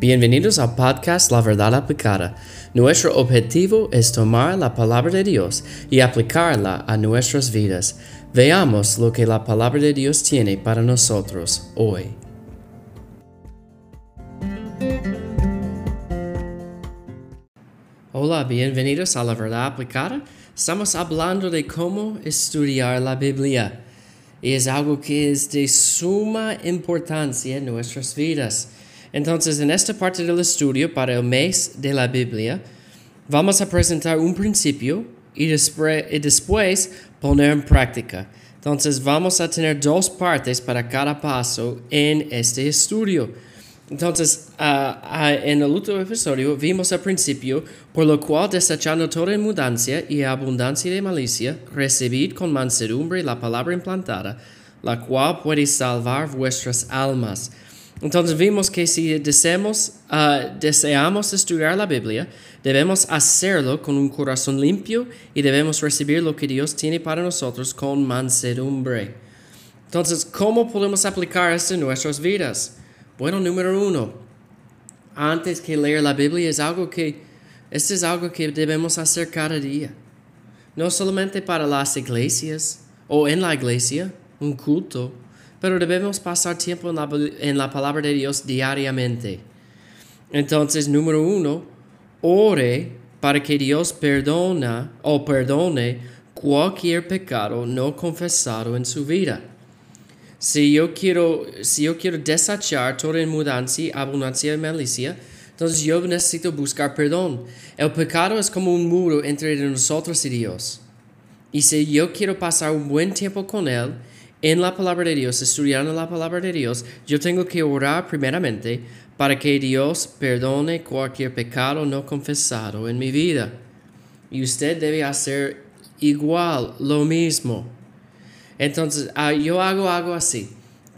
Bienvenidos al podcast La Verdad Aplicada. Nuestro objetivo es tomar la palabra de Dios y aplicarla a nuestras vidas. Veamos lo que la palabra de Dios tiene para nosotros hoy. Hola, bienvenidos a La Verdad Aplicada. Estamos hablando de cómo estudiar la Biblia. Y es algo que es de suma importancia en nuestras vidas. Entonces, en esta parte del estudio para el mes de la Biblia, vamos a presentar un principio y después, poner en práctica. Entonces, vamos a tener dos partes para cada paso en este estudio. Entonces, en el último episodio vimos al principio, por lo cual desechando toda inmundancia y abundancia de malicia, recibid con mansedumbre la palabra implantada, la cual puede salvar vuestras almas. Entonces vimos que si deseamos, uh, deseamos estudiar la Biblia, debemos hacerlo con un corazón limpio y debemos recibir lo que Dios tiene para nosotros con mansedumbre. Entonces, ¿cómo podemos aplicar esto en nuestras vidas? Bueno, número uno, antes que leer la Biblia es algo que, esto es algo que debemos hacer cada día. No solamente para las iglesias o en la iglesia, un culto, pero debemos pasar tiempo en la, palabra de Dios diariamente. Entonces, número uno, ore para que Dios perdona o perdone cualquier pecado no confesado en su vida. Si yo quiero, si yo quiero desechar toda inmundancia, abundancia y malicia, entonces yo necesito buscar perdón. El pecado es como un muro entre nosotros y Dios. Y si yo quiero pasar un buen tiempo con Él, en la palabra de Dios, estudiando la palabra de Dios, yo tengo que orar primeramente para que Dios perdone cualquier pecado no confesado en mi vida. Y usted debe hacer igual, lo mismo. Entonces, ah, yo hago algo así.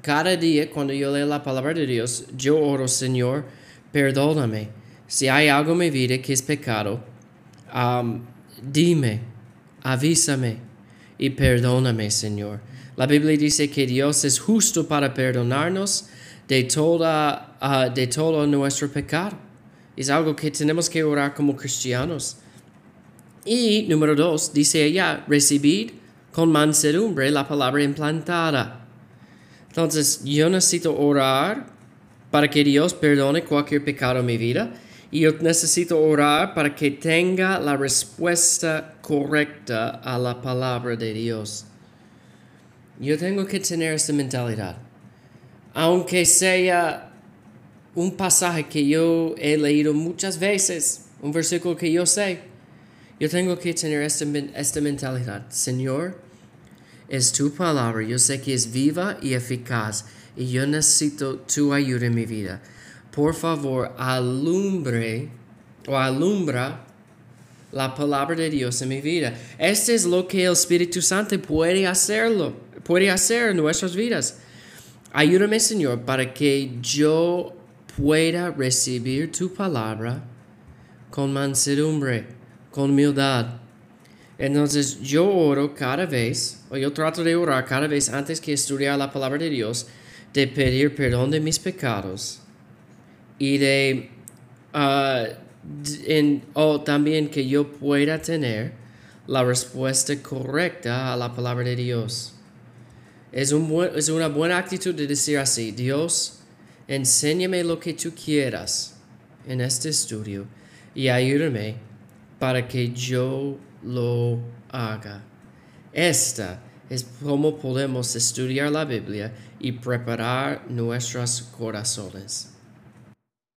Cada día cuando yo leo la palabra de Dios, yo oro, Señor, perdóname. Si hay algo en mi vida que es pecado, dime, avísame y perdóname, Señor. La Biblia dice que Dios es justo para perdonarnos ah, de todo nuestro pecado. Es algo que tenemos que orar como cristianos. Y número dos, dice ella, recibid con mansedumbre la palabra implantada. Entonces, yo necesito orar para que Dios perdone cualquier pecado en mi vida. Y yo necesito orar para que tenga la respuesta correcta a la palabra de Dios. Yo tengo que tener esta mentalidad. Aunque sea un pasaje que yo he leído muchas veces, un versículo que yo sé, yo tengo que tener esta, esta mentalidad. Señor, es tu palabra. Yo sé que es viva y eficaz y yo necesito tu ayuda en mi vida. Por favor, alumbre o alumbra la palabra de Dios en mi vida. Este es lo que el Espíritu Santo puede hacerlo, puede hacer en nuestras vidas. Ayúdame, Señor, para que yo pueda recibir tu palabra con mansedumbre, con humildad. Entonces yo oro cada vez, o yo trato de orar cada vez antes que estudiar la palabra de Dios, de pedir perdón de mis pecados y de uh, o también que yo pueda tener la respuesta correcta a la palabra de Dios. Es, un es una buena actitud de decir así, Dios, enséñame lo que tú quieras en este estudio y ayúdame para que yo lo haga. Esta es cómo podemos estudiar la Biblia y preparar nuestros corazones.